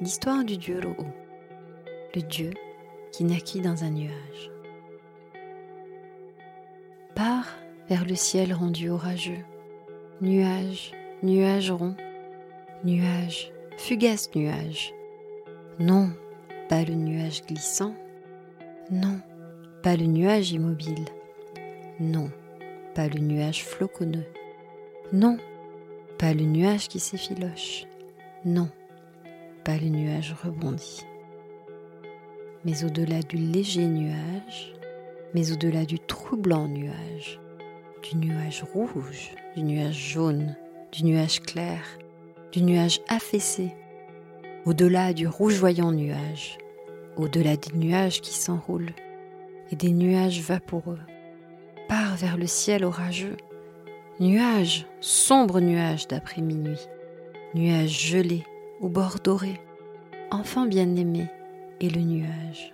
l'histoire du dieu Ro'o, le dieu qui naquit dans un nuage. Pars vers le ciel rendu orageux, nuage, nuage rond, nuage, fugace nuage. Non, pas le nuage glissant, non, pas le nuage immobile, non, pas le nuage floconneux, non, pas le nuage qui s'effiloche, non, le nuage rebondi. Mais au-delà du léger nuage, mais au-delà du troublant nuage, du nuage rouge, du nuage jaune, du nuage clair, du nuage affaissé, au-delà du rougeoyant nuage, au-delà des nuages qui s'enroulent et des nuages vaporeux, part vers le ciel orageux, nuage, sombre nuage d'après minuit, nuage gelé au bord doré, enfant bien-aimé et le nuage.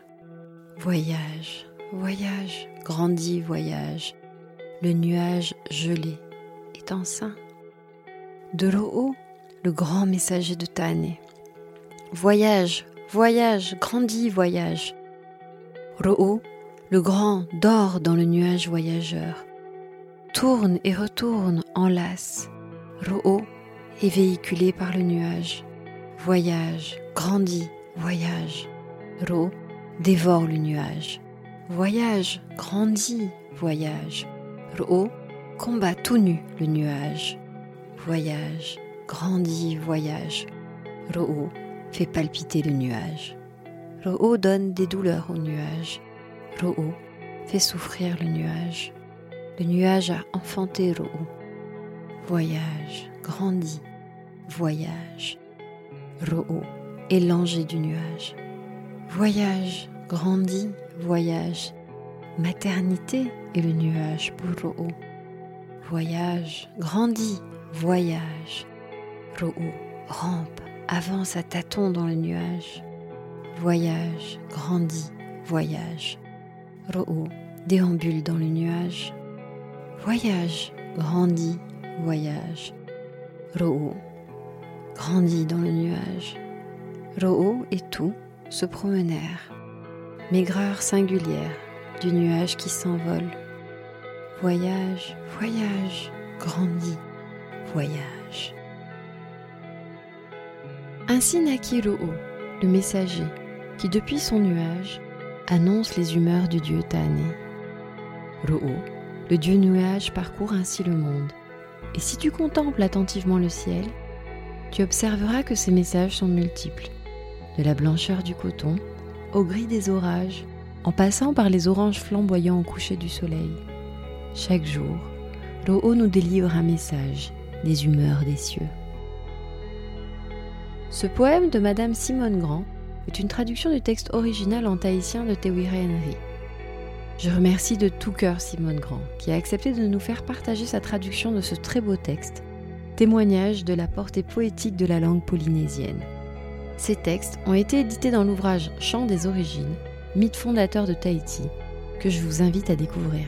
Voyage, voyage, grandit, voyage, le nuage gelé est enceint. De l'eau le grand messager de Tané. Voyage, voyage, grandit, voyage. Ro'o, le grand, dort dans le nuage voyageur. Tourne et retourne, enlace. Ro'o est véhiculé par le nuage. Voyage, grandit, voyage. Ro dévore le nuage. Voyage, grandit, voyage. Ro combat tout nu le nuage. Voyage, grandit, voyage. Ro fait palpiter le nuage. Ro donne des douleurs au nuage. Ro fait souffrir le nuage. Le nuage a enfanté Ro. Voyage, grandit, voyage. Ro est l'ange du nuage. Voyage, grandit, voyage. Maternité est le nuage pour Ro. Voyage, grandit, voyage. Ro rampe, avance à tâtons dans le nuage. Voyage, grandit, voyage. Ro déambule dans le nuage. Voyage, grandit, voyage. Ro grandit dans le nuage. Ro'o et tout se promenèrent, maigreur singulière du nuage qui s'envole. Voyage, voyage, grandit, voyage. Ainsi naquit Ro'o, le messager, qui depuis son nuage annonce les humeurs du dieu Tané. Ro'o, le dieu nuage, parcourt ainsi le monde. Et si tu contemples attentivement le ciel, tu observeras que ces messages sont multiples, de la blancheur du coton au gris des orages, en passant par les oranges flamboyants au coucher du soleil. Chaque jour, Ro'o nous délivre un message des humeurs des cieux. Ce poème de Madame Simone Grand est une traduction du texte original en tahitien de Tewire Henry. Je remercie de tout cœur Simone Grand qui a accepté de nous faire partager sa traduction de ce très beau texte témoignage de la portée poétique de la langue polynésienne. Ces textes ont été édités dans l'ouvrage Chant des origines, mythe fondateur de Tahiti, que je vous invite à découvrir.